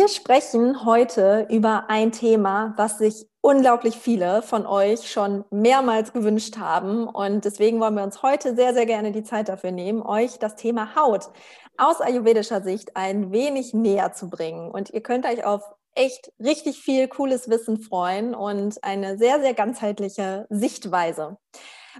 Wir sprechen heute über ein Thema, was sich unglaublich viele von euch schon mehrmals gewünscht haben. Und deswegen wollen wir uns heute sehr, sehr gerne die Zeit dafür nehmen, euch das Thema Haut aus ayurvedischer Sicht ein wenig näher zu bringen. Und ihr könnt euch auf echt richtig viel cooles Wissen freuen und eine sehr, sehr ganzheitliche Sichtweise.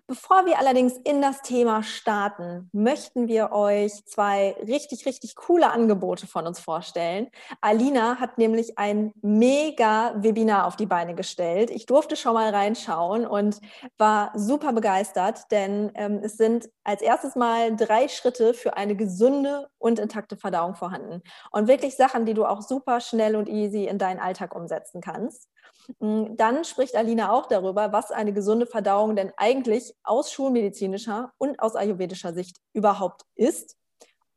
Bevor wir allerdings in das Thema starten, möchten wir euch zwei richtig, richtig coole Angebote von uns vorstellen. Alina hat nämlich ein mega Webinar auf die Beine gestellt. Ich durfte schon mal reinschauen und war super begeistert, denn ähm, es sind als erstes mal drei Schritte für eine gesunde und intakte Verdauung vorhanden. Und wirklich Sachen, die du auch super schnell und easy in deinen Alltag umsetzen kannst. Hm, dann spricht Alina auch darüber, was eine gesunde Verdauung denn eigentlich aus schulmedizinischer und aus ayurvedischer Sicht überhaupt ist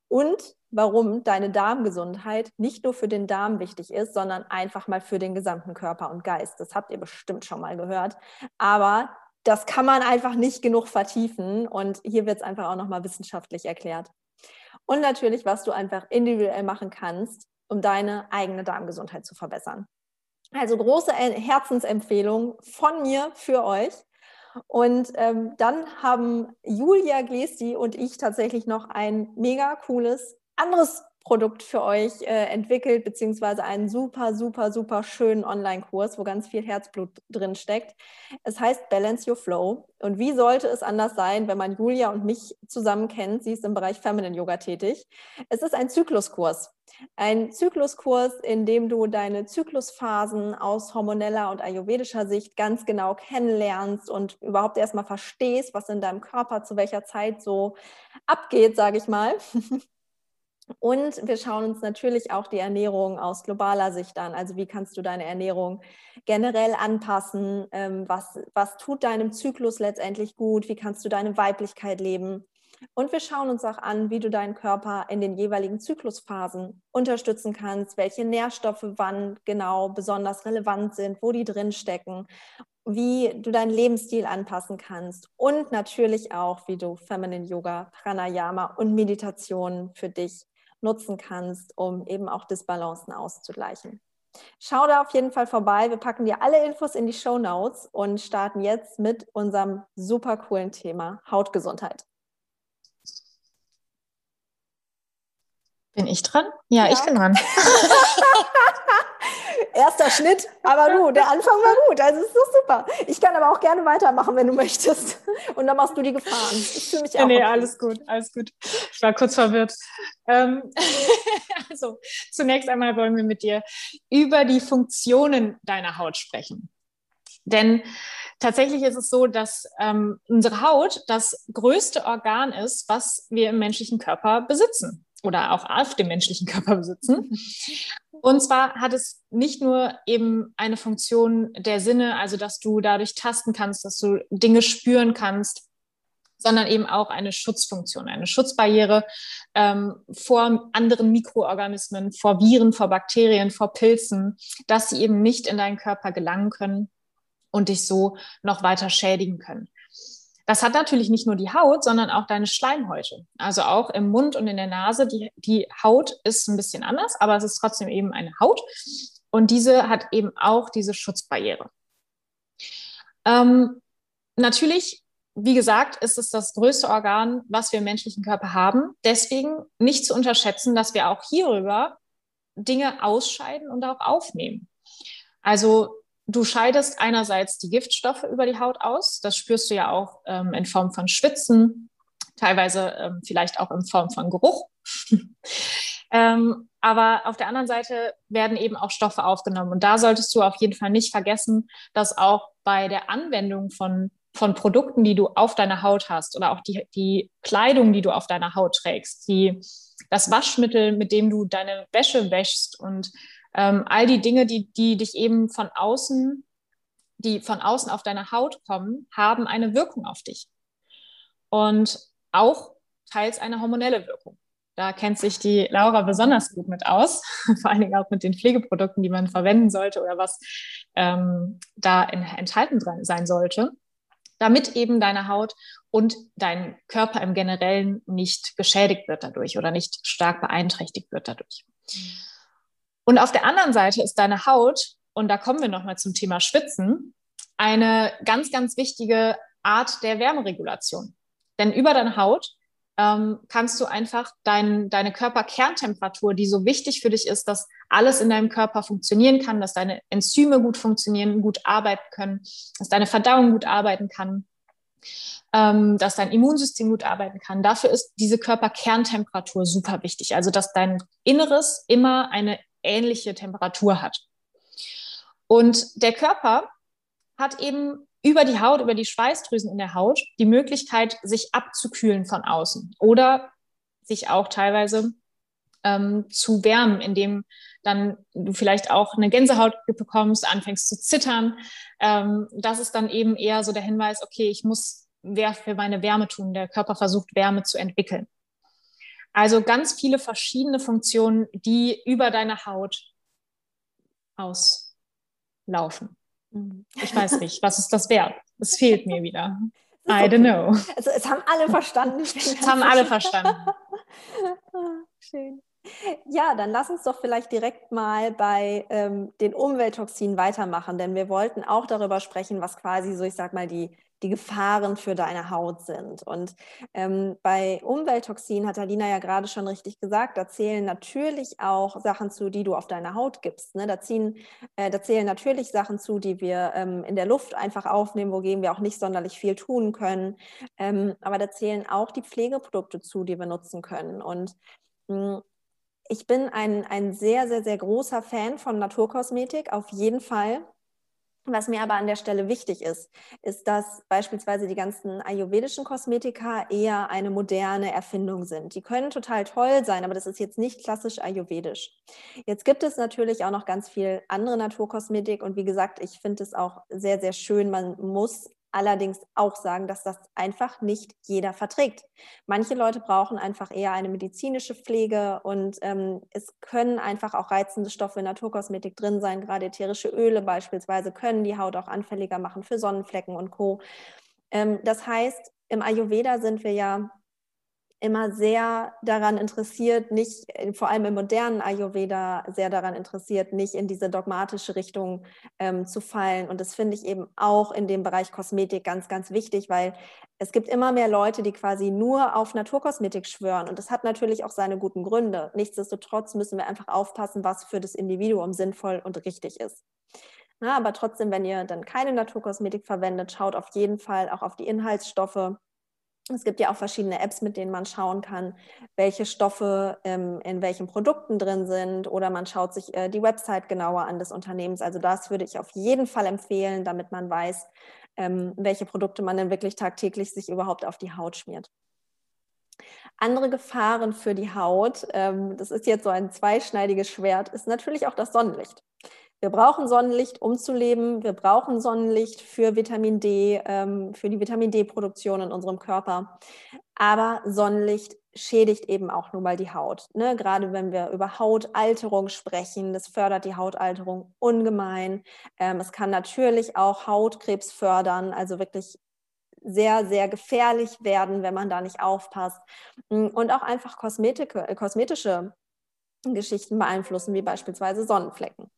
und warum deine Darmgesundheit nicht nur für den Darm wichtig ist, sondern einfach mal für den gesamten Körper und Geist. Das habt ihr bestimmt schon mal gehört. Aber das kann man einfach nicht genug vertiefen und hier wird es einfach auch nochmal wissenschaftlich erklärt. Und natürlich, was du einfach individuell machen kannst, um deine eigene Darmgesundheit zu verbessern. Also große Herzensempfehlung von mir für euch. Und ähm, dann haben Julia Glesi und ich tatsächlich noch ein mega cooles anderes Produkt für euch äh, entwickelt, beziehungsweise einen super, super, super schönen Online-Kurs, wo ganz viel Herzblut drin steckt. Es heißt Balance Your Flow. Und wie sollte es anders sein, wenn man Julia und mich zusammen kennt? Sie ist im Bereich Feminine Yoga tätig. Es ist ein Zykluskurs. Ein Zykluskurs, in dem du deine Zyklusphasen aus hormoneller und ayurvedischer Sicht ganz genau kennenlernst und überhaupt erstmal verstehst, was in deinem Körper zu welcher Zeit so abgeht, sage ich mal. Und wir schauen uns natürlich auch die Ernährung aus globaler Sicht an. Also wie kannst du deine Ernährung generell anpassen? Ähm, was, was tut deinem Zyklus letztendlich gut? Wie kannst du deine Weiblichkeit leben? Und wir schauen uns auch an, wie du deinen Körper in den jeweiligen Zyklusphasen unterstützen kannst, welche Nährstoffe wann genau besonders relevant sind, wo die drin stecken, wie du deinen Lebensstil anpassen kannst und natürlich auch, wie du Feminine Yoga, Pranayama und Meditation für dich nutzen kannst, um eben auch Disbalancen auszugleichen. Schau da auf jeden Fall vorbei. Wir packen dir alle Infos in die Show Notes und starten jetzt mit unserem super coolen Thema Hautgesundheit. Bin ich dran? Ja, ja. ich bin dran. Erster Schnitt, aber du, der Anfang war gut, also ist doch super. Ich kann aber auch gerne weitermachen, wenn du möchtest. Und dann machst du die Gefahren. Ich fühle mich auch. Nee, okay. alles gut, alles gut. Ich war kurz verwirrt. Ähm, also, zunächst einmal wollen wir mit dir über die Funktionen deiner Haut sprechen. Denn tatsächlich ist es so, dass ähm, unsere Haut das größte Organ ist, was wir im menschlichen Körper besitzen oder auch auf dem menschlichen Körper besitzen. Und zwar hat es nicht nur eben eine Funktion der Sinne, also dass du dadurch tasten kannst, dass du Dinge spüren kannst, sondern eben auch eine Schutzfunktion, eine Schutzbarriere ähm, vor anderen Mikroorganismen, vor Viren, vor Bakterien, vor Pilzen, dass sie eben nicht in deinen Körper gelangen können und dich so noch weiter schädigen können. Das hat natürlich nicht nur die Haut, sondern auch deine Schleimhäute. Also auch im Mund und in der Nase. Die, die Haut ist ein bisschen anders, aber es ist trotzdem eben eine Haut. Und diese hat eben auch diese Schutzbarriere. Ähm, natürlich, wie gesagt, ist es das größte Organ, was wir im menschlichen Körper haben. Deswegen nicht zu unterschätzen, dass wir auch hierüber Dinge ausscheiden und auch aufnehmen. Also Du scheidest einerseits die Giftstoffe über die Haut aus. Das spürst du ja auch ähm, in Form von Schwitzen, teilweise ähm, vielleicht auch in Form von Geruch. ähm, aber auf der anderen Seite werden eben auch Stoffe aufgenommen. Und da solltest du auf jeden Fall nicht vergessen, dass auch bei der Anwendung von, von Produkten, die du auf deiner Haut hast oder auch die, die Kleidung, die du auf deiner Haut trägst, die, das Waschmittel, mit dem du deine Wäsche wäschst und ähm, all die Dinge, die, die dich eben von außen die von außen auf deine Haut kommen, haben eine Wirkung auf dich. Und auch teils eine hormonelle Wirkung. Da kennt sich die Laura besonders gut mit aus, vor allen Dingen auch mit den Pflegeprodukten, die man verwenden sollte oder was ähm, da in, enthalten sein sollte, damit eben deine Haut und dein Körper im Generellen nicht geschädigt wird dadurch oder nicht stark beeinträchtigt wird dadurch. Und auf der anderen Seite ist deine Haut, und da kommen wir nochmal zum Thema Schwitzen, eine ganz, ganz wichtige Art der Wärmeregulation. Denn über deine Haut ähm, kannst du einfach dein, deine Körperkerntemperatur, die so wichtig für dich ist, dass alles in deinem Körper funktionieren kann, dass deine Enzyme gut funktionieren, gut arbeiten können, dass deine Verdauung gut arbeiten kann, ähm, dass dein Immunsystem gut arbeiten kann. Dafür ist diese Körperkerntemperatur super wichtig. Also, dass dein Inneres immer eine ähnliche Temperatur hat. Und der Körper hat eben über die Haut, über die Schweißdrüsen in der Haut die Möglichkeit, sich abzukühlen von außen oder sich auch teilweise ähm, zu wärmen, indem dann du vielleicht auch eine Gänsehaut bekommst, anfängst zu zittern. Ähm, das ist dann eben eher so der Hinweis, okay, ich muss wer für meine Wärme tun. Der Körper versucht, Wärme zu entwickeln. Also ganz viele verschiedene Funktionen, die über deine Haut auslaufen. Mhm. Ich weiß nicht, was ist das Verb? Es fehlt mir wieder. I don't know. Also es haben alle verstanden. es haben alle verstanden. Schön. Ja, dann lass uns doch vielleicht direkt mal bei ähm, den Umwelttoxinen weitermachen, denn wir wollten auch darüber sprechen, was quasi so, ich sag mal, die die Gefahren für deine Haut sind. Und ähm, bei Umwelttoxinen hat Alina ja gerade schon richtig gesagt, da zählen natürlich auch Sachen zu, die du auf deine Haut gibst. Ne? Da, ziehen, äh, da zählen natürlich Sachen zu, die wir ähm, in der Luft einfach aufnehmen, wogegen wir auch nicht sonderlich viel tun können. Ähm, aber da zählen auch die Pflegeprodukte zu, die wir nutzen können. Und mh, hm, ich bin ein, ein sehr, sehr, sehr großer Fan von Naturkosmetik, auf jeden Fall. Was mir aber an der Stelle wichtig ist, ist, dass beispielsweise die ganzen ayurvedischen Kosmetika eher eine moderne Erfindung sind. Die können total toll sein, aber das ist jetzt nicht klassisch ayurvedisch. Jetzt gibt es natürlich auch noch ganz viel andere Naturkosmetik und wie gesagt, ich finde es auch sehr, sehr schön. Man muss allerdings auch sagen, dass das einfach nicht jeder verträgt. Manche Leute brauchen einfach eher eine medizinische Pflege und ähm, es können einfach auch reizende Stoffe in Naturkosmetik drin sein. Gerade ätherische Öle beispielsweise können die Haut auch anfälliger machen für Sonnenflecken und Co. Ähm, das heißt, im Ayurveda sind wir ja immer sehr daran interessiert, nicht, äh, vor allem im modernen Ayurveda, sehr daran interessiert, nicht in diese dogmatische Richtung ähm, zu fallen. Und das finde ich eben auch in dem Bereich Kosmetik ganz, ganz wichtig, weil es gibt immer mehr Leute, die quasi nur auf Naturkosmetik schwören. Und das hat natürlich auch seine guten Gründe. Nichtsdestotrotz müssen wir einfach aufpassen, was für das Individuum sinnvoll und richtig ist. Na, aber trotzdem, wenn ihr dann keine Naturkosmetik verwendet, schaut auf jeden Fall auch auf die Inhaltsstoffe es gibt ja auch verschiedene Apps, mit denen man schauen kann, welche Stoffe ähm, in welchen Produkten drin sind oder man schaut sich äh, die Website genauer an des Unternehmens. Also das würde ich auf jeden Fall empfehlen, damit man weiß, ähm, welche Produkte man denn wirklich tagtäglich sich überhaupt auf die Haut schmiert. Andere Gefahren für die Haut, ähm, das ist jetzt so ein zweischneidiges Schwert, ist natürlich auch das Sonnenlicht. Wir brauchen Sonnenlicht, um zu leben. Wir brauchen Sonnenlicht für Vitamin D, ähm, für die Vitamin D-Produktion in unserem Körper. Aber Sonnenlicht schädigt eben auch nun mal die Haut. Ne? Gerade wenn wir über Hautalterung sprechen, das fördert die Hautalterung ungemein. Ähm, es kann natürlich auch Hautkrebs fördern, also wirklich sehr, sehr gefährlich werden, wenn man da nicht aufpasst. Und auch einfach Kosmetik, äh, kosmetische Geschichten beeinflussen, wie beispielsweise Sonnenflecken.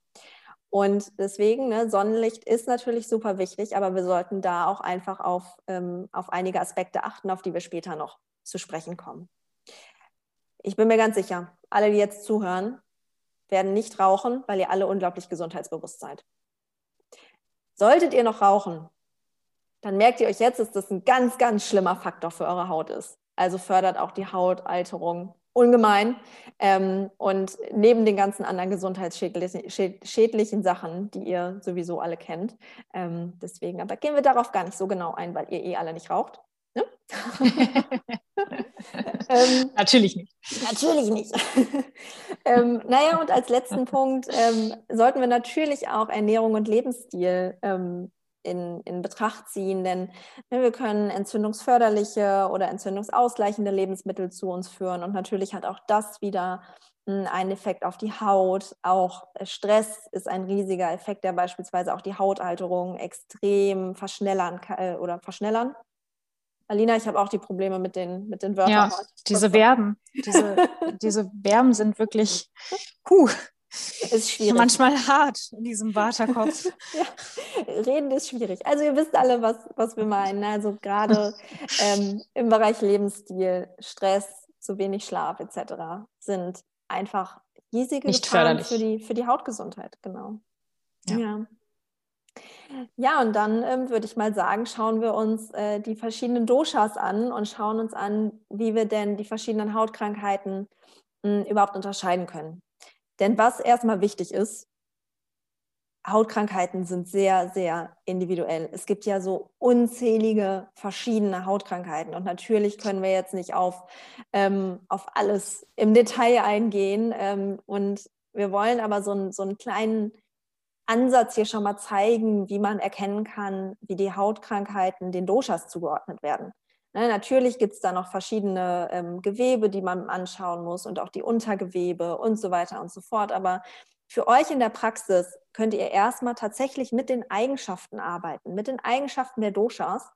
Und deswegen, ne, Sonnenlicht ist natürlich super wichtig, aber wir sollten da auch einfach auf, ähm, auf einige Aspekte achten, auf die wir später noch zu sprechen kommen. Ich bin mir ganz sicher, alle, die jetzt zuhören, werden nicht rauchen, weil ihr alle unglaublich gesundheitsbewusst seid. Solltet ihr noch rauchen, dann merkt ihr euch jetzt, dass das ein ganz, ganz schlimmer Faktor für eure Haut ist. Also fördert auch die Hautalterung ungemein. Ähm, und neben den ganzen anderen gesundheitsschädlichen Sachen, die ihr sowieso alle kennt. Ähm, deswegen, aber gehen wir darauf gar nicht so genau ein, weil ihr eh alle nicht raucht. Ne? ähm, natürlich nicht. Natürlich nicht. ähm, naja, und als letzten Punkt ähm, sollten wir natürlich auch Ernährung und Lebensstil ähm, in, in Betracht ziehen, denn ne, wir können entzündungsförderliche oder entzündungsausgleichende Lebensmittel zu uns führen und natürlich hat auch das wieder hm, einen Effekt auf die Haut. Auch Stress ist ein riesiger Effekt, der beispielsweise auch die Hautalterung extrem verschnellern kann, oder verschnellern. Alina, ich habe auch die Probleme mit den, mit den Wörtern. Ja, diese Verben, diese, diese Verben sind wirklich, puh, ist schwierig. Manchmal hart in diesem Waterkopf. ja, reden ist schwierig. Also ihr wisst alle, was, was wir meinen. Ne? Also gerade ähm, im Bereich Lebensstil, Stress, zu wenig Schlaf etc. sind einfach riesige Nicht Gefahren für die, für die Hautgesundheit. Genau. ja. ja. Ja, und dann ähm, würde ich mal sagen, schauen wir uns äh, die verschiedenen Doshas an und schauen uns an, wie wir denn die verschiedenen Hautkrankheiten mh, hm, überhaupt unterscheiden können. Denn was erstmal wichtig ist, Hautkrankheiten sind sehr, sehr individuell. Es gibt ja so unzählige verschiedene Hautkrankheiten. Und natürlich können wir jetzt nicht auf, ähm, auf alles im Detail eingehen. Ähm, und wir wollen aber so, ein, so einen kleinen Ansatz hier schon mal zeigen, wie man erkennen kann, wie die Hautkrankheiten den Doshas zugeordnet werden. Ne, natürlich gibt es da noch verschiedene ähm, Gewebe, die man anschauen muss und auch die Untergewebe und so weiter und so fort. Aber für euch in der Praxis könnt ihr erstmal tatsächlich mit den Eigenschaften arbeiten, mit den Eigenschaften der Doshas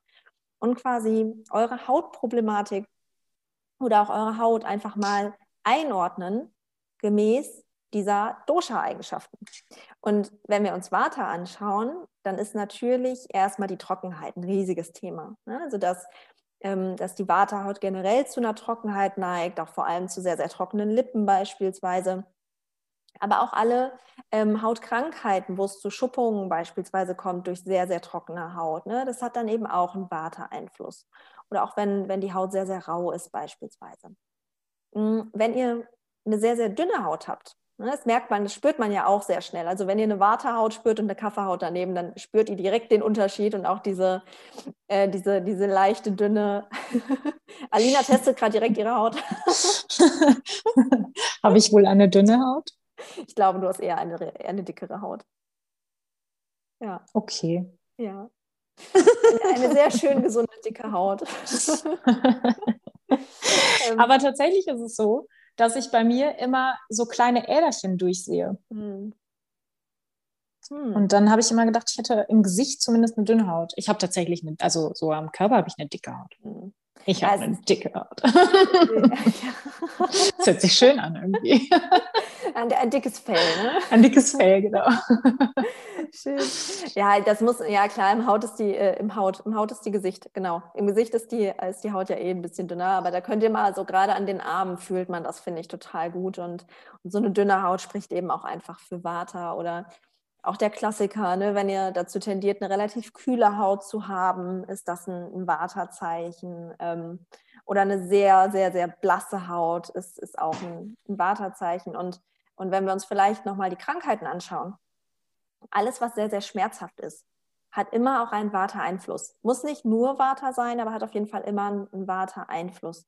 und quasi eure Hautproblematik oder auch eure Haut einfach mal einordnen gemäß dieser Dosha-Eigenschaften. Und wenn wir uns Vata anschauen, dann ist natürlich erstmal die Trockenheit ein riesiges Thema. Ne? Also dass, dass die Vata-Haut generell zu einer Trockenheit neigt, auch vor allem zu sehr, sehr trockenen Lippen beispielsweise. Aber auch alle ähm, Hautkrankheiten, wo es zu Schuppungen beispielsweise kommt durch sehr, sehr trockene Haut, ne? das hat dann eben auch einen Vata-Einfluss. Oder auch wenn, wenn die Haut sehr, sehr rau ist beispielsweise. Hm, wenn ihr eine sehr, sehr dünne Haut habt, das merkt man, das spürt man ja auch sehr schnell. Also wenn ihr eine Wartehaut spürt und eine Kaffeehaut daneben, dann spürt ihr direkt den Unterschied und auch diese, äh, diese, diese leichte, dünne. Alina testet gerade direkt ihre Haut. Habe ich wohl eine dünne Haut? Ich glaube, du hast eher eine, eine dickere Haut. Ja. Okay. Ja. Eine, eine sehr schön gesunde, dicke Haut. Aber tatsächlich ist es so, dass ich bei mir immer so kleine Äderchen durchsehe. Hm. Hm. Und dann habe ich immer gedacht, ich hätte im Gesicht zumindest eine dünne Haut. Ich habe tatsächlich, eine, also so am Körper habe ich eine dicke Haut. Hm. Ich habe also, eine dicke Haut. das hört sich schön an irgendwie. Ein, ein dickes Fell, ne? Ein dickes Fell, genau. Schön. Ja, das muss, ja klar, im Haut ist die, äh, im Haut, im Haut ist die Gesicht, genau. Im Gesicht ist die, ist die Haut ja eh ein bisschen dünner, aber da könnt ihr mal, so gerade an den Armen fühlt man das, finde ich, total gut. Und, und so eine dünne Haut spricht eben auch einfach für Vata oder auch der Klassiker, ne, wenn ihr dazu tendiert, eine relativ kühle Haut zu haben, ist das ein, ein Vata-Zeichen. Ähm, oder eine sehr, sehr, sehr blasse Haut ist, ist auch ein, ein Vata-Zeichen. Und, und wenn wir uns vielleicht nochmal die Krankheiten anschauen, alles, was sehr, sehr schmerzhaft ist, hat immer auch einen Vata-Einfluss. Muss nicht nur Vata sein, aber hat auf jeden Fall immer einen Vata-Einfluss.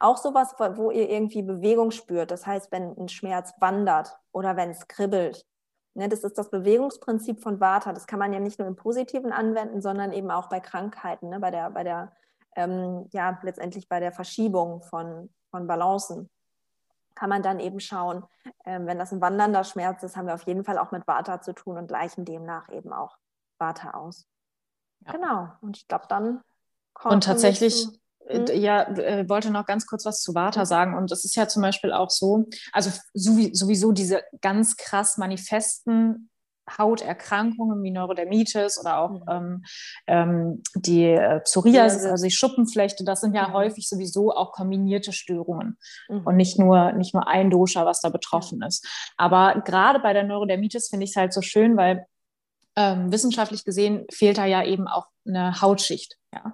Auch sowas, wo ihr irgendwie Bewegung spürt. Das heißt, wenn ein Schmerz wandert oder wenn es kribbelt das ist das Bewegungsprinzip von Vata. Das kann man ja nicht nur im Positiven anwenden, sondern eben auch bei Krankheiten, ne, bei der, bei der ähm, ja, letztendlich bei der Verschiebung von, von Balancen. Kann man dann eben schauen, ähm, wenn das ein wandernder Schmerz ist, haben wir auf jeden Fall auch mit Vata zu tun und gleichen demnach eben auch Vata aus. Ja. Genau. Und ich glaube, dann kommt. Und tatsächlich. Ja, äh, wollte noch ganz kurz was zu mhm. sagen. Und es ist ja zum Beispiel auch so, also sowieso diese ganz krass manifesten Hauterkrankungen wie Neurodermitis oder auch mhm. ähm, ähm, die äh, Psoriasis, also die Schuppenflechte, das sind ja mhm. häufig sowieso auch kombinierte Störungen mhm. und nicht nur, nicht nur ein Dosha, was da betroffen ist. Aber gerade bei der Neurodermitis finde ich es halt so schön, weil ähm, wissenschaftlich gesehen fehlt da ja eben auch eine Hautschicht. Ja?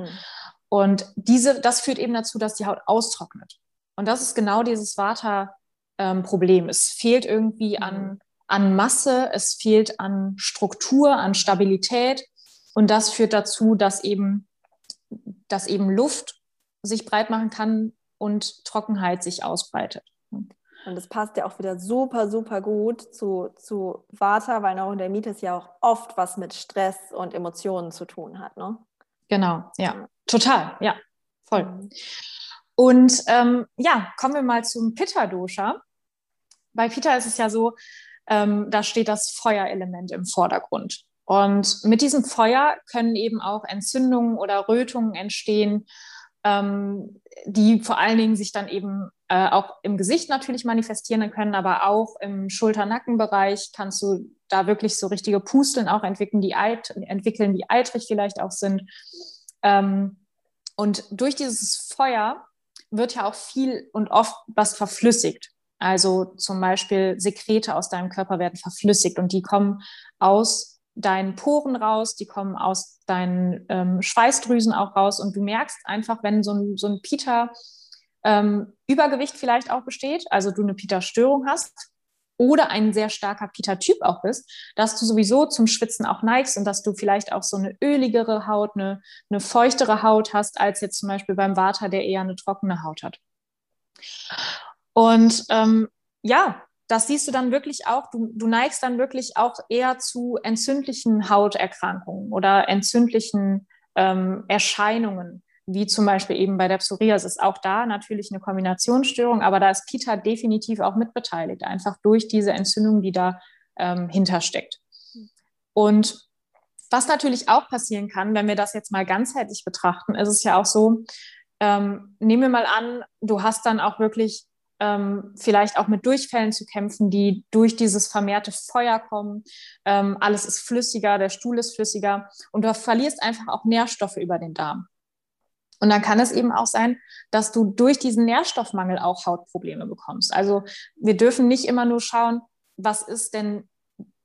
Und diese, das führt eben dazu, dass die Haut austrocknet. Und das ist genau dieses Vata-Problem. es fehlt irgendwie mhm. an, an Masse, es fehlt an Struktur, an Stabilität. Und das führt dazu, dass eben, dass eben Luft sich breit machen kann und Trockenheit sich ausbreitet. Und es passt ja auch wieder super, super gut zu, zu Vata, weil Neurodermitis ja auch oft was mit Stress und Emotionen zu tun hat. Ne? Genau, ja, total, ja, voll. Mhm. Und ähm, ja, kommen wir mal zum Pitta-Dosha. Bei Pitta ist es ja so, ähm, da steht das Feuerelement im Vordergrund. Und mit diesem Feuer können eben auch Entzündungen oder Rötungen entstehen, ähm, die vor allen Dingen sich dann eben äh, auch im Gesicht natürlich manifestieren können, aber auch im Schulter-Nackenbereich kannst du da wirklich so richtige Pusteln auch entwickeln, die, eit entwickeln, die eitrig vielleicht auch sind. Ähm, und durch dieses Feuer wird ja auch viel und oft was verflüssigt. Also zum Beispiel Sekrete aus deinem Körper werden verflüssigt und die kommen aus deinen Poren raus, die kommen aus deinen ähm, Schweißdrüsen auch raus und du merkst einfach, wenn so ein, so ein Pita ähm, vielleicht auch besteht, also du eine Pita-Störung hast oder ein sehr starker Pita-Typ auch bist, dass du sowieso zum Schwitzen auch neigst und dass du vielleicht auch so eine öligere Haut, eine, eine feuchtere Haut hast, als jetzt zum Beispiel beim Vata, der eher eine trockene Haut hat. Und ähm, ja, das siehst du dann wirklich auch, du, du neigst dann wirklich auch eher zu entzündlichen Hauterkrankungen oder entzündlichen ähm, Erscheinungen, wie zum Beispiel eben bei der Psoriasis. Auch da natürlich eine Kombinationsstörung, aber da ist Pita definitiv auch mitbeteiligt, einfach durch diese Entzündung, die da ähm, hintersteckt. Und was natürlich auch passieren kann, wenn wir das jetzt mal ganzheitlich betrachten, ist es ja auch so, ähm, nehmen wir mal an, du hast dann auch wirklich ähm, vielleicht auch mit Durchfällen zu kämpfen, die durch dieses vermehrte Feuer kommen. Ähm, alles ist flüssiger, der Stuhl ist flüssiger und du verlierst einfach auch Nährstoffe über den Darm. Und dann kann es eben auch sein, dass du durch diesen Nährstoffmangel auch Hautprobleme bekommst. Also wir dürfen nicht immer nur schauen, was ist denn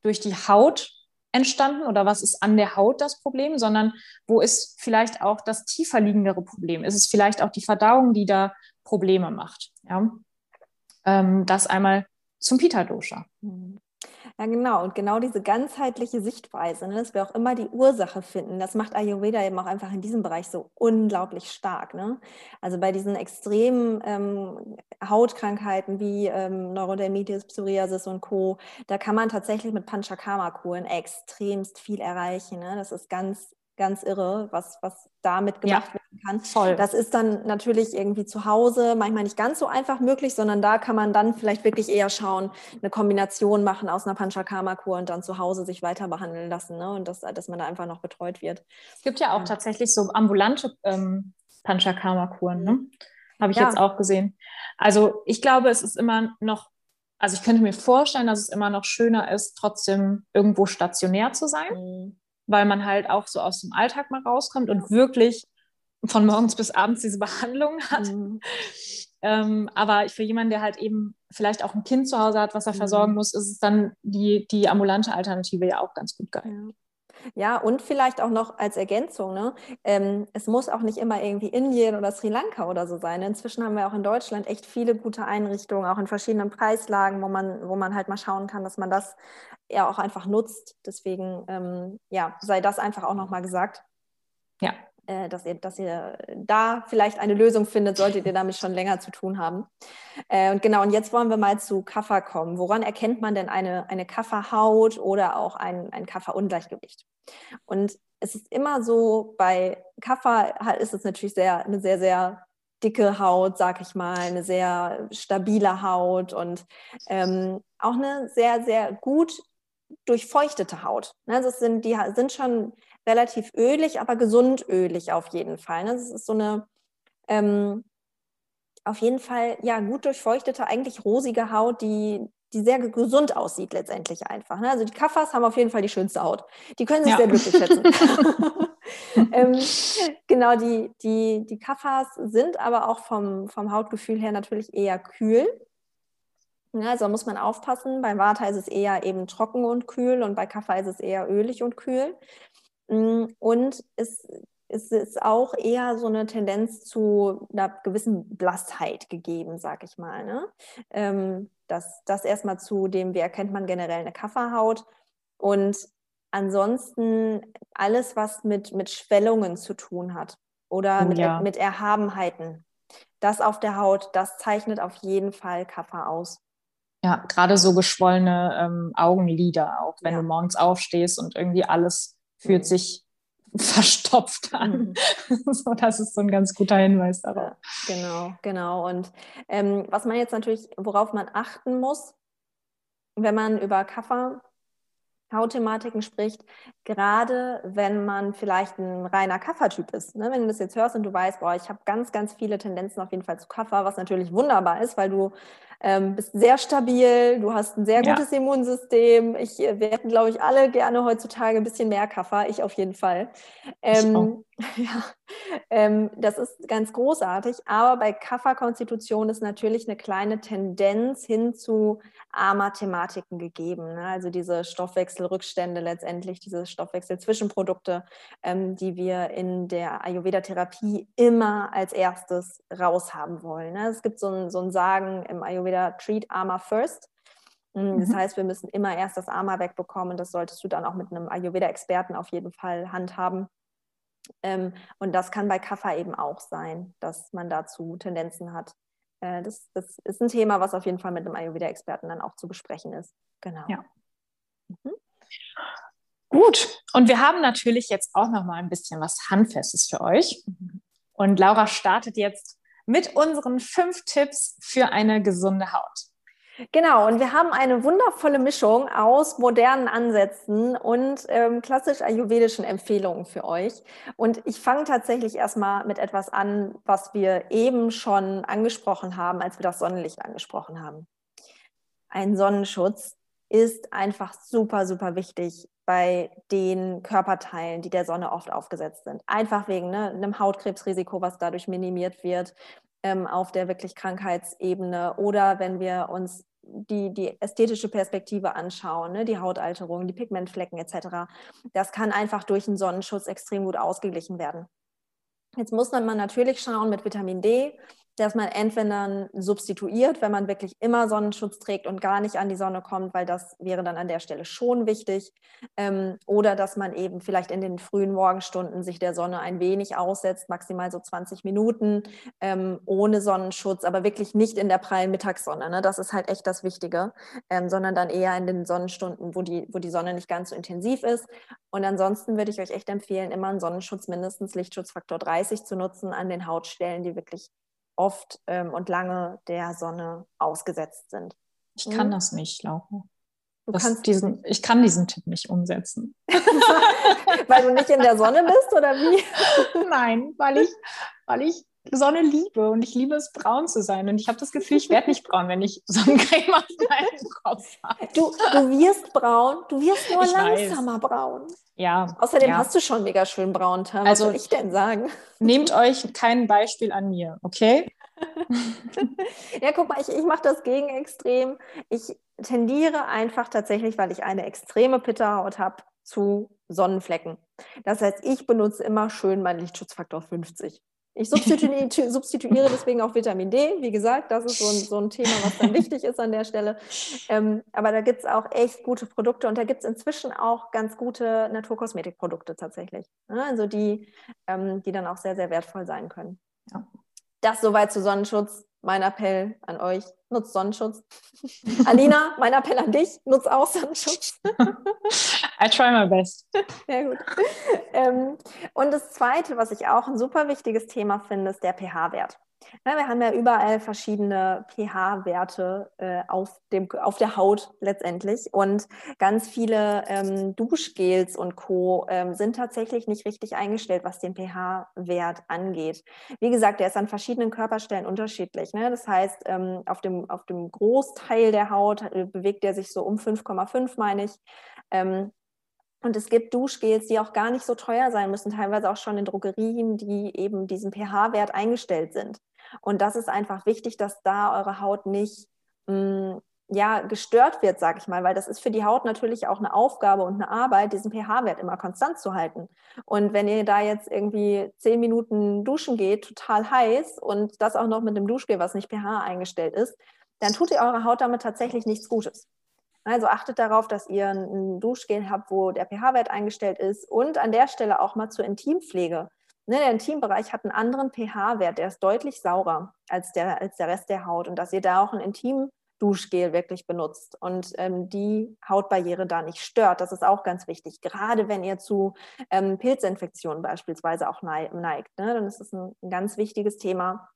durch die Haut entstanden oder was ist an der Haut das Problem, sondern wo ist vielleicht auch das tiefer liegendere Problem? Ist es vielleicht auch die Verdauung, die da Probleme macht? Ja? ähm, das einmal zum Pita-Dosha. Mhm. Ja, genau. Und genau diese ganzheitliche Sichtweise, ne, dass wir auch immer die Ursache finden, das macht Ayurveda eben auch einfach in diesem Bereich so unglaublich stark. Ne? Also bei diesen extremen ähm, Hautkrankheiten wie ähm, Neurodermitis, Psoriasis und Co., da kann man tatsächlich mit Panchakarma-Kuren extremst viel erreichen. Ne? Das ist ganz ganz irre, was, was damit gemacht ja, werden kann. Voll. Das ist dann natürlich irgendwie zu Hause manchmal nicht ganz so einfach möglich, sondern da kann man dann vielleicht wirklich eher schauen, eine Kombination machen aus einer Panchakarma-Kur und dann zu Hause sich weiter behandeln lassen ne? und das, dass man da einfach noch betreut wird. Es gibt ja auch ja. tatsächlich so ambulante ähm, Panchakarma-Kuren, ne? habe ich ja. jetzt auch gesehen. Also ich glaube, es ist immer noch also ich könnte mir vorstellen, dass es immer noch schöner ist, trotzdem irgendwo stationär zu sein. Mhm weil man halt auch so aus dem Alltag mal rauskommt und wirklich von morgens bis abends diese Behandlung hat. Mhm. Ähm, aber für jemanden, der halt eben vielleicht auch ein Kind zu Hause hat, was er mhm. versorgen muss, ist es dann die, die ambulante Alternative ja auch ganz gut geil. Ja. Und vielleicht auch noch als Ergänzung, ne? Ähm, es muss auch nicht immer irgendwie Indien oder Sri Lanka oder so sein. Inzwischen haben wir auch in Deutschland echt viele gute Einrichtungen, auch in verschiedenen Preislagen, wo man, wo man halt mal schauen kann, dass man das ja auch einfach nutzt. Deswegen, ähm, ja, sei das einfach auch nochmal gesagt. Ja. Äh, dass, ihr, dass ihr da vielleicht eine Lösung findet, solltet ihr damit schon länger zu tun haben. Äh, und genau, und jetzt wollen wir mal zu Kaffer kommen. Woran erkennt man denn eine, eine Kafferhaut oder auch ein, ein Kafferungleichgewicht? Und es ist immer so, bei Kaffer ist es natürlich sehr, eine sehr, sehr dicke Haut, sag ich mal, eine sehr stabile Haut und ähm, auch eine sehr, sehr gut durchfeuchtete Haut. Ne? Das sind, die sind schon relativ ölig, aber gesund ölig auf jeden Fall. Ne? Das ist so eine ähm, auf jeden Fall ja gut durchfeuchtete, eigentlich rosige Haut, die, die sehr gesund aussieht letztendlich einfach. Ne? Also die Kaffers haben auf jeden Fall die schönste Haut. Die können sich ja. sehr glücklich schätzen. ähm, genau, die, die, die Kaffers sind aber auch vom, vom Hautgefühl her natürlich eher kühl. Ja, also muss man aufpassen. Beim Vata ist es eher eben trocken und kühl und bei Kaffer ist es eher ölig und kühl. Mm, und es, es ist auch eher so eine Tendenz zu einer gewissen Blassheit gegeben, sag ich mal. Ne? Ähm, das, das erstmal zu dem, wie erkennt man generell eine Kafferhaut. Und ansonsten alles, was mit, mit Schwellungen zu tun hat oder oh, mit, ja. mit Erhabenheiten. Das auf der Haut, das zeichnet auf jeden Fall Kaffer aus. Ja, gerade so geschwollene ähm, Augenlider, auch wenn ja. du morgens aufstehst und irgendwie alles fühlt mhm. sich verstopft an. Mhm. so, das ist so ein ganz guter Hinweis darauf. Ja, genau, genau. Und ähm, was man jetzt natürlich, worauf man achten muss, wenn man über Kaffer Hautthematiken spricht, gerade wenn man vielleicht ein reiner Kaffertyp ist. Ne? Wenn du das jetzt hörst und du weißt, boah, ich habe ganz, ganz viele Tendenzen auf jeden Fall zu Kaffer, was natürlich wunderbar ist, weil du ähm, bist sehr stabil, du hast ein sehr gutes ja. Immunsystem. Ich, äh, wir hätten, glaube ich, alle gerne heutzutage ein bisschen mehr Kaffer, ich auf jeden Fall. Ähm, ja, ähm, das ist ganz großartig, aber bei Kafferkonstitution ist natürlich eine kleine Tendenz hin zu AMA-Thematiken gegeben. Ne? Also diese Stoffwechselrückstände letztendlich, diese Stoffwechselzwischenprodukte, ähm, die wir in der Ayurveda-Therapie immer als erstes raushaben wollen. Ne? Es gibt so ein, so ein Sagen im Ayurveda, treat AMA first. Hm, das mhm. heißt, wir müssen immer erst das AMA wegbekommen. Das solltest du dann auch mit einem Ayurveda-Experten auf jeden Fall handhaben. Ähm, und das kann bei Kaffer eben auch sein, dass man dazu Tendenzen hat. Äh, das, das, ist ein Thema, was auf jeden Fall mit einem Ayurveda-Experten dann auch zu besprechen ist. Genau. Ja. Mhm. Gut, und wir haben natürlich jetzt auch noch mal ein bisschen was Handfestes für euch. Mhm. Und Laura startet jetzt mit unseren fünf Tipps für eine gesunde Haut. Genau, und wir haben eine wundervolle Mischung aus modernen Ansätzen und ähm, klassisch ayurvedischen Empfehlungen für euch. Und ich fange tatsächlich erstmal mit etwas an, was wir eben schon angesprochen haben, als wir das Sonnenlicht angesprochen haben. Ein Sonnenschutz ist einfach super, super wichtig bei den Körperteilen, die der Sonne oft aufgesetzt sind. Einfach wegen ne, einem Hautkrebsrisiko, was dadurch minimiert wird ähm, auf der wirklich Krankheitsebene oder wenn wir uns die, die ästhetische Perspektive anschauen, ne, die Hautalterung, die Pigmentflecken etc. Das kann einfach durch einen Sonnenschutz extrem gut ausgeglichen werden. Jetzt muss man natürlich schauen mit Vitamin D, dass man entweder substituiert, wenn man wirklich immer Sonnenschutz trägt und gar nicht an die Sonne kommt, weil das wäre dann an der Stelle schon wichtig. Ähm, oder dass man eben vielleicht in den frühen Morgenstunden sich der Sonne ein wenig aussetzt, maximal so 20 Minuten ähm, ohne Sonnenschutz, aber wirklich nicht in der prallen Mittagssonne. Ne? Das ist halt echt das Wichtige, ähm, sondern dann eher in den Sonnenstunden, wo die, wo die Sonne nicht ganz so intensiv ist. Und ansonsten würde ich euch echt empfehlen, immer einen Sonnenschutz mindestens Lichtschutzfaktor 30 zu nutzen an den Hautstellen, die wirklich oft ähm, und lange der Sonne ausgesetzt sind. Ich kann mhm. das nicht, Laura. Du das, kannst diesen, ich kann diesen Tipp nicht umsetzen. weil du nicht in der Sonne bist oder wie? Nein, weil ich, weil ich Sonne liebe und ich liebe es, braun zu sein. Und ich habe das Gefühl, ich werde nicht braun, wenn ich Sonnencreme auf meinem Kopf habe. Du, du wirst braun, du wirst nur ich langsamer weiß. braun. Ja. Außerdem ja. hast du schon mega schön braun Was also, soll ich denn sagen? Nehmt euch kein Beispiel an mir, okay? ja, guck mal, ich, ich mache das Gegenextrem. Ich tendiere einfach tatsächlich, weil ich eine extreme Pitterhaut habe, zu Sonnenflecken. Das heißt, ich benutze immer schön meinen Lichtschutzfaktor 50. Ich substituiere, substituiere, deswegen auch Vitamin D. Wie gesagt, das ist so ein, so ein Thema, was dann wichtig ist an der Stelle. Ähm, aber da gibt es auch echt gute Produkte und da gibt es inzwischen auch ganz gute Naturkosmetikprodukte tatsächlich. Ne? Also die, ähm, die dann auch sehr, sehr wertvoll sein können. Ja. Das soweit zu Sonnenschutz. Mein Appell an euch, nutzt Sonnenschutz. Alina, mein Appell an dich, nutzt auch Sonnenschutz. I try my best. Sehr gut. Ähm, und das Zweite, was ich auch ein super wichtiges Thema finde, ist der pH-Wert. Ja, wir haben ja überall verschiedene pH-Werte äh, auf, auf der Haut letztendlich. Und ganz viele ähm, Duschgels und Co. Ähm, sind tatsächlich nicht richtig eingestellt, was den pH-Wert angeht. Wie gesagt, der ist an verschiedenen Körperstellen unterschiedlich. Ne? Das heißt, ähm, auf, dem, auf dem Großteil der Haut äh, bewegt er sich so um 5,5, meine ich. Ähm, und es gibt Duschgels, die auch gar nicht so teuer sein müssen, teilweise auch schon in Drogerien, die eben diesen pH-Wert eingestellt sind. Und das ist einfach wichtig, dass da eure Haut nicht mh, mm, ja, gestört wird, sage ich mal, weil das ist für die Haut natürlich auch eine Aufgabe und eine Arbeit, diesen pH-Wert immer konstant zu halten. Und wenn ihr da jetzt irgendwie zehn Minuten duschen geht, total heiß und das auch noch mit einem Duschgel, was nicht pH eingestellt ist, dann tut ihr eurer Haut damit tatsächlich nichts Gutes. Also achtet darauf, dass ihr ein Duschgel habt, wo der pH-Wert eingestellt ist und an der Stelle auch mal zur Intimpflege. Ne, der Intimbereich hat einen anderen pH-Wert, der ist deutlich saurer als der, als der Rest der Haut und dass ihr da auch ein Intim Duschgel wirklich benutzt und ähm, die Hautbarriere da nicht stört. Das ist auch ganz wichtig. Gerade wenn ihr zu ähm, Pilzinfektionen beispielsweise auch neigt, ne? dann ist es ein, ein ganz wichtiges Thema,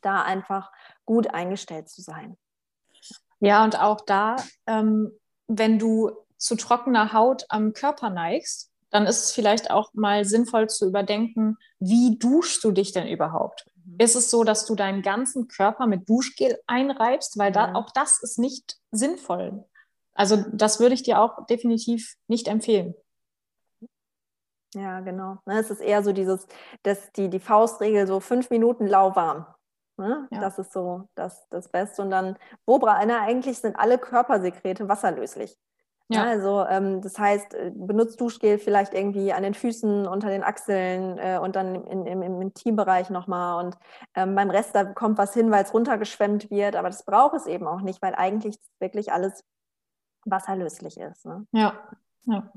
da einfach gut eingestellt zu sein. Ja, und auch da, ähm, wenn du zu trockener Haut am Körper neigst, dann ist es vielleicht auch mal sinnvoll zu überdenken, wie duschst du dich denn überhaupt? Mhm. Ist es so, dass du deinen ganzen Körper mit Duschgel einreibst? Weil da, auch das ist nicht sinnvoll. Also das würde ich dir auch definitiv nicht empfehlen. Ja, genau. Ne, es ist eher so dieses, dass die, die Faustregel so fünf Minuten lauwarm. Ne? Ja. Das ist so das, das Beste. Und dann, Bobra, eigentlich sind alle Körpersekrete wasserlöslich. Ja. Also ähm, das heißt, äh, benutzt Duschgel vielleicht irgendwie an den Füßen, unter den Achseln äh, und dann in, im, im Intimbereich nochmal. Und ähm, beim Rest, da kommt was hin, weil es runtergeschwemmt wird. Aber das braucht es eben auch nicht, weil eigentlich wirklich alles wasserlöslich ist. Ne? Ja, ja.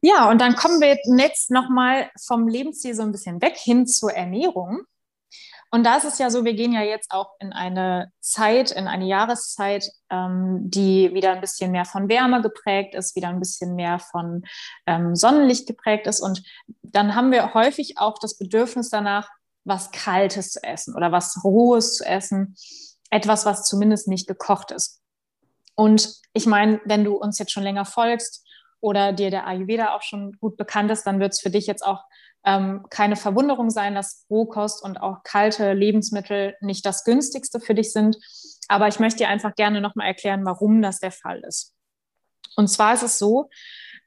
Ja, und dann kommen wir jetzt nochmal vom Lebensstil so ein bisschen weg hin zur Ernährung. Und da ist es ja so, wir gehen ja jetzt auch in eine Zeit, in eine Jahreszeit, ähm, die wieder ein bisschen mehr von Wärme geprägt ist, wieder ein bisschen mehr von ähm, Sonnenlicht geprägt ist. Und dann haben wir häufig auch das Bedürfnis danach, was Kaltes zu essen oder was Rohes zu essen, etwas, was zumindest nicht gekocht ist. Und ich meine, wenn du uns jetzt schon länger folgst oder dir der Ayurveda auch schon gut bekannt ist, dann wird es für dich jetzt auch ähm, keine Verwunderung sein, dass Rohkost und auch kalte Lebensmittel nicht das günstigste für dich sind. Aber ich möchte dir einfach gerne nochmal erklären, warum das der Fall ist. Und zwar ist es so,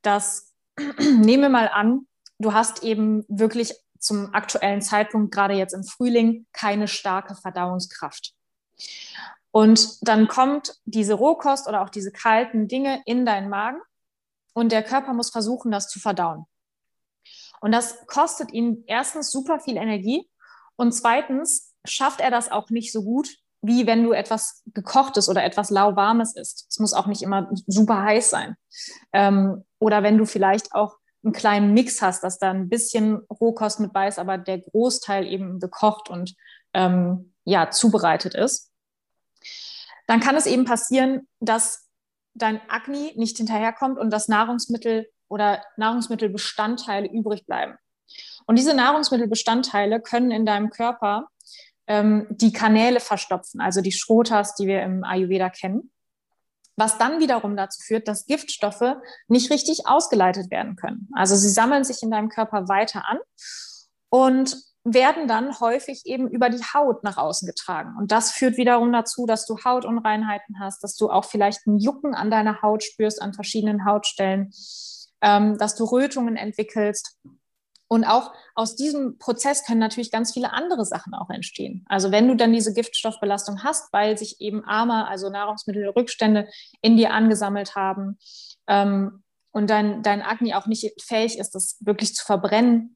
dass, nehmen wir mal an, du hast eben wirklich zum aktuellen Zeitpunkt, gerade jetzt im Frühling, keine starke Verdauungskraft. Und dann kommt diese Rohkost oder auch diese kalten Dinge in deinen Magen und der Körper muss versuchen, das zu verdauen. Und das kostet ihn erstens super viel Energie und zweitens schafft er das auch nicht so gut, wie wenn du etwas gekochtes oder etwas lauwarmes isst. Es muss auch nicht immer super heiß sein. Ähm, oder wenn du vielleicht auch einen kleinen Mix hast, dass da ein bisschen Rohkost mit bei ist, aber der Großteil eben gekocht und ähm, ja, zubereitet ist. Dann kann es eben passieren, dass dein Agni nicht hinterherkommt und das Nahrungsmittel oder Nahrungsmittelbestandteile übrig bleiben. Und diese Nahrungsmittelbestandteile können in deinem Körper ähm, die Kanäle verstopfen, also die Schrotas, die wir im Ayurveda kennen, was dann wiederum dazu führt, dass Giftstoffe nicht richtig ausgeleitet werden können. Also sie sammeln sich in deinem Körper weiter an und werden dann häufig eben über die Haut nach außen getragen. Und das führt wiederum dazu, dass du Hautunreinheiten hast, dass du auch vielleicht ein Jucken an deiner Haut spürst, an verschiedenen Hautstellen ähm, dass du Rötungen entwickelst. Und auch aus diesem Prozess können natürlich ganz viele andere Sachen auch entstehen. Also wenn du dann diese Giftstoffbelastung hast, weil sich eben arme, also Nahrungsmittelrückstände in dir angesammelt haben ähm, und dein, dein Agni auch nicht fähig ist, das wirklich zu verbrennen,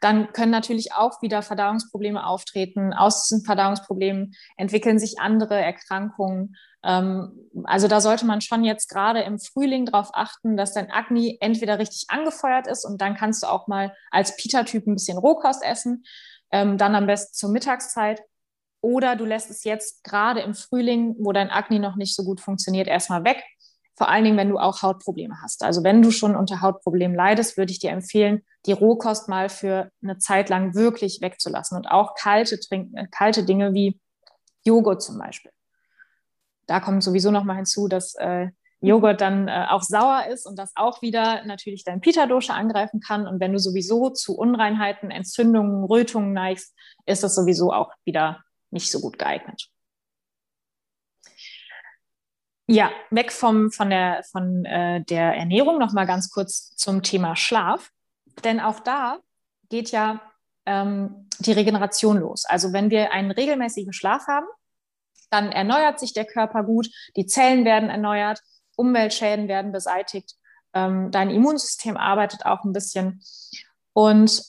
dann können natürlich auch wieder Verdauungsprobleme auftreten. Aus diesen Verdauungsproblemen entwickeln sich andere Erkrankungen. Ähm, also da sollte man schon jetzt gerade im Frühling darauf achten, dass dein Agni entweder richtig angefeuert ist und dann kannst du auch mal als Pita-Typ ein bisschen Rohkost essen, ähm, dann am besten zur Mittagszeit. Oder du lässt es jetzt gerade im Frühling, wo dein Agni noch nicht so gut funktioniert, erstmal weg. Vor allen Dingen, wenn du auch Hautprobleme hast. Also wenn du schon unter Hautproblemen leidest, würde ich dir empfehlen, die Rohkost mal für eine Zeit lang wirklich wegzulassen und auch kalte, trinken, kalte Dinge wie Joghurt zum Beispiel da kommt sowieso noch mal hinzu, dass äh, Joghurt dann äh, auch sauer ist und das auch wieder natürlich dein Pita-Dosha angreifen kann. Und wenn du sowieso zu Unreinheiten, Entzündungen, Rötungen neigst, ist das sowieso auch wieder nicht so gut geeignet. Ja, weg vom, von, der, von äh, der Ernährung noch mal ganz kurz zum Thema Schlaf. Denn auch da geht ja ähm, die Regeneration los. Also wenn wir einen regelmäßigen Schlaf haben, dann erneuert sich der Körper gut, die Zellen werden erneuert, Umweltschäden werden beseitigt, ähm, dein Immunsystem arbeitet auch ein bisschen. Und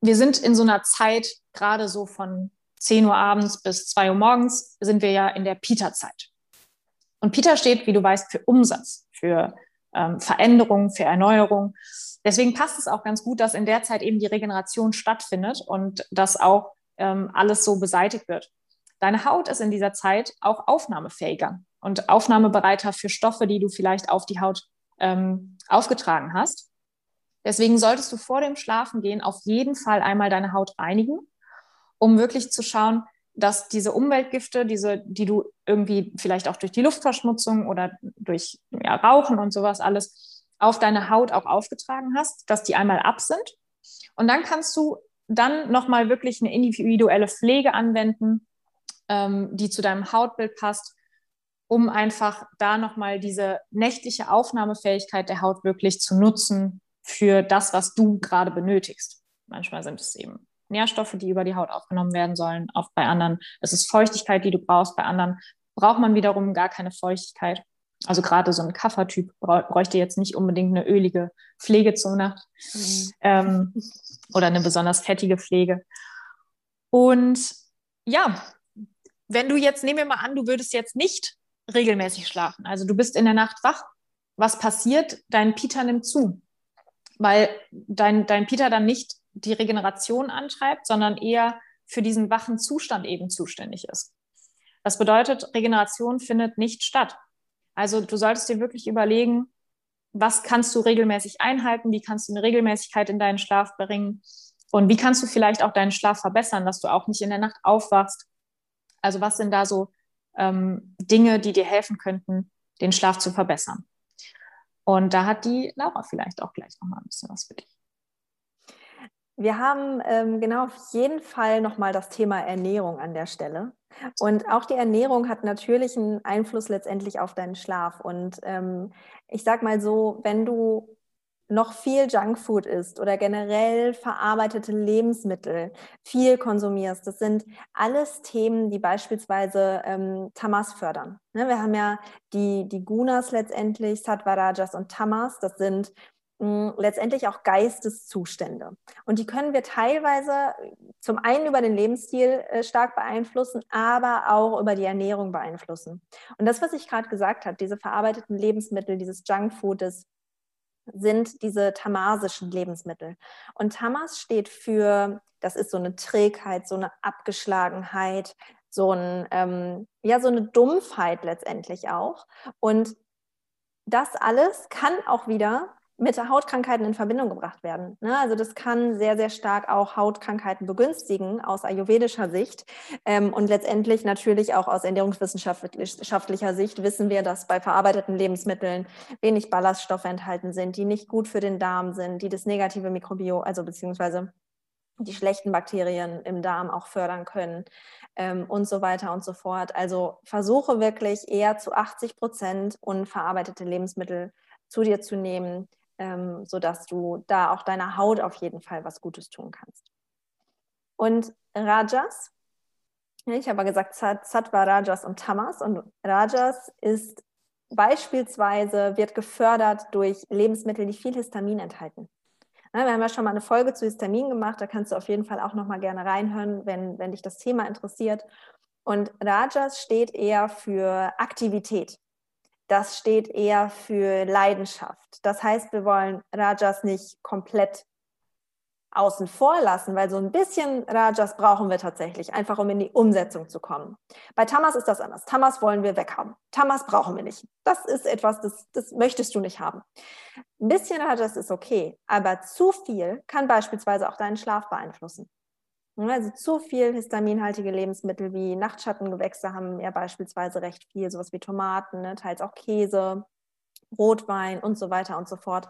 wir sind in so einer Zeit, gerade so von 10 Uhr abends bis 2 Uhr morgens, sind wir ja in der Pita-Zeit. Und Pita steht, wie du weißt, für Umsatz, für ähm, Veränderung, für Erneuerung. Deswegen passt es auch ganz gut, dass in der Zeit eben die Regeneration stattfindet und dass auch ähm, alles so beseitigt wird. deine Haut ist in dieser Zeit auch aufnahmefähiger und aufnahmebereiter für Stoffe, die du vielleicht auf die Haut ähm, aufgetragen hast. Deswegen solltest du vor dem Schlafengehen auf jeden Fall einmal deine Haut reinigen, um wirklich zu schauen, dass diese Umweltgifte, diese, die du irgendwie vielleicht auch durch die Luftverschmutzung oder durch ja, Rauchen und sowas alles auf deine Haut auch aufgetragen hast, dass die einmal ab sind. Und dann kannst du dann nochmal wirklich eine individuelle Pflege anwenden, ähm, die zu deinem Hautbild passt, um einfach da nochmal diese nächtliche Aufnahmefähigkeit der Haut wirklich zu nutzen für das, was du gerade benötigst. Manchmal sind es eben Nährstoffe, die über die Haut aufgenommen werden sollen. Auch bei anderen ist es Feuchtigkeit, die du brauchst. Bei anderen braucht man wiederum gar keine Feuchtigkeit. Also gerade so ein Kaffertyp bräuchte jetzt nicht unbedingt eine ölige Pflege zur Nacht mhm. ähm, oder eine besonders fettige Pflege. Und ja, wenn du jetzt, nehmen wir mal an, du würdest jetzt nicht regelmäßig schlafen, also du bist in der Nacht wach, was passiert? Dein Pita nimmt zu, weil dein, dein Pita dann nicht die Regeneration antreibt, sondern eher für diesen wachen Zustand eben zuständig ist. Das bedeutet, Regeneration findet nicht statt. Also du solltest dir wirklich überlegen, was kannst du regelmäßig einhalten, wie kannst du eine Regelmäßigkeit in deinen Schlaf bringen und wie kannst du vielleicht auch deinen Schlaf verbessern, dass du auch nicht in der Nacht aufwachst. Also was sind da so ähm, Dinge, die dir helfen könnten, den Schlaf zu verbessern? Und da hat die Laura vielleicht auch gleich nochmal ein bisschen was für dich. Wir haben ähm, genau auf jeden Fall nochmal das Thema Ernährung an der Stelle. Und auch die Ernährung hat natürlich einen Einfluss letztendlich auf deinen Schlaf. Und ähm, ich sag mal so, wenn du noch viel Junkfood isst oder generell verarbeitete Lebensmittel viel konsumierst. Das sind alles Themen, die beispielsweise ähm, Tamas fördern. Ne, wir haben ja die, die Gunas letztendlich, Sattva, und Tamas. Das sind letztendlich auch Geisteszustände. Und die können wir teilweise zum einen über den Lebensstil äh, stark beeinflussen, aber auch über die Ernährung beeinflussen. Und das, was ich gerade gesagt habe, diese verarbeiteten Lebensmittel, dieses Junkfood, sind diese tamasischen Lebensmittel. Und Tamas steht für, das ist so eine Trägheit, so eine Abgeschlagenheit, so, ein, ähm, ja, so eine Dumpfheit letztendlich auch. Und das alles kann auch wieder mit Hautkrankheiten in Verbindung gebracht werden. Ne? Also das kann sehr, sehr stark auch Hautkrankheiten begünstigen aus ayurvedischer Sicht. Ähm, und letztendlich natürlich auch aus ernährungswissenschaftlicher Sicht wissen wir, dass bei verarbeiteten Lebensmitteln wenig Ballaststoffe enthalten sind, die nicht gut für den Darm sind, die das negative Mikrobiom, also beziehungsweise die schlechten Bakterien im Darm auch fördern können ähm, und so weiter und so fort. Also versuche wirklich eher zu 80 Prozent unverarbeitete Lebensmittel zu dir zu nehmen, ähm, sodass du da auch deiner Haut auf jeden Fall was Gutes tun kannst. Und Rajas, ich habe gesagt Sattva, Rajas und Tamas. Und Rajas ist beispielsweise, wird gefördert durch Lebensmittel, die viel Histamin enthalten. Ja, wir haben ja schon mal eine Folge zu Histamin gemacht, da kannst du auf jeden Fall auch noch mal gerne reinhören, wenn, wenn dich das Thema interessiert. Und Rajas steht eher für Aktivität das steht eher für Leidenschaft. Das heißt, wir wollen Rajas nicht komplett außen vor lassen, weil so ein bisschen Rajas brauchen wir tatsächlich, einfach um in die Umsetzung zu kommen. Bei Tamas ist das anders. Tamas wollen wir weghaben. Tamas brauchen wir nicht. Das ist etwas, das, das möchtest du nicht haben. Ein bisschen Rajas ist okay, aber zu viel kann beispielsweise auch deinen Schlaf beeinflussen. Also zu viel histaminhaltige Lebensmittel wie Nachtschattengewächse haben ja beispielsweise recht viel, sowas wie Tomaten, ne, teils auch Käse, Rotwein und so weiter und so fort.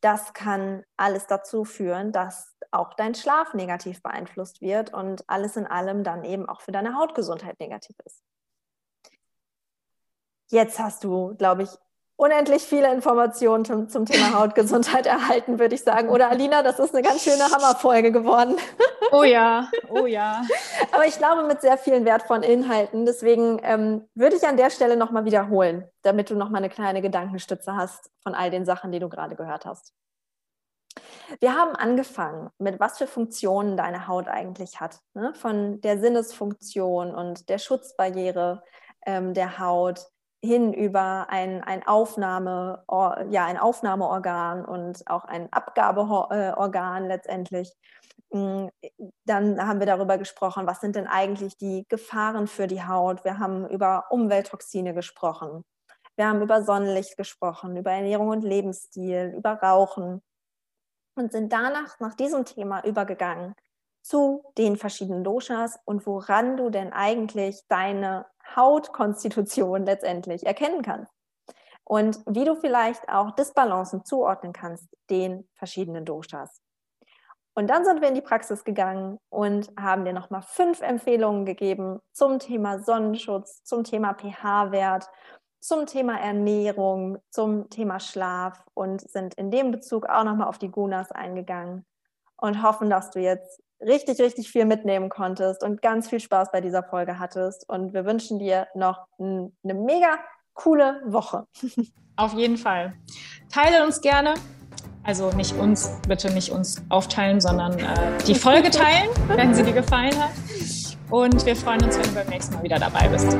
Das kann alles dazu führen, dass auch dein Schlaf negativ beeinflusst wird und alles in allem dann eben auch für deine Hautgesundheit negativ ist. Jetzt hast du, glaube ich, unendlich viele Informationen zum, zum Thema Hautgesundheit erhalten, würde ich sagen. Oder Alina, das ist eine ganz schöne Hammerfolge geworden. Oh ja, oh ja. Aber ich glaube mit sehr vielen wertvollen Inhalten. Deswegen ähm, würde ich an der Stelle nochmal wiederholen, damit du nochmal eine kleine Gedankenstütze hast von all den Sachen, die du gerade gehört hast. Wir haben angefangen mit, was für Funktionen deine Haut eigentlich hat. Ne? Von der Sinnesfunktion und der Schutzbarriere ähm, der Haut hin über ein, ein, Aufnahme, ja, ein Aufnahmeorgan und auch ein Abgabeorgan letztendlich. Mm, dann haben wir darüber gesprochen, was sind denn eigentlich die Gefahren für die Haut. Wir haben über Umwelttoxine gesprochen. Wir haben über Sonnenlicht gesprochen, über Ernährung und Lebensstil, über Rauchen und sind danach nach diesem Thema übergegangen zu den verschiedenen Doshas und woran du denn eigentlich deine Hautkonstitution letztendlich erkennen kannst. Und wie du vielleicht auch Disbalancen zuordnen kannst den verschiedenen Doshas. Und dann sind wir in die Praxis gegangen und haben dir nochmal fünf Empfehlungen gegeben zum Thema Sonnenschutz, zum Thema pH-Wert, zum Thema Ernährung, zum Thema Schlaf und sind in dem Bezug auch nochmal auf die Gunas eingegangen und hoffen, dass du jetzt richtig, richtig viel mitnehmen konntest und ganz viel Spaß bei dieser Folge hattest. Und wir wünschen dir noch eine mega coole Woche. Auf jeden Fall. Teile uns gerne. Also nicht uns, bitte nicht uns aufteilen, sondern äh, die Folge teilen, wenn sie dir gefallen hat. Und wir freuen uns, wenn du beim nächsten Mal wieder dabei bist.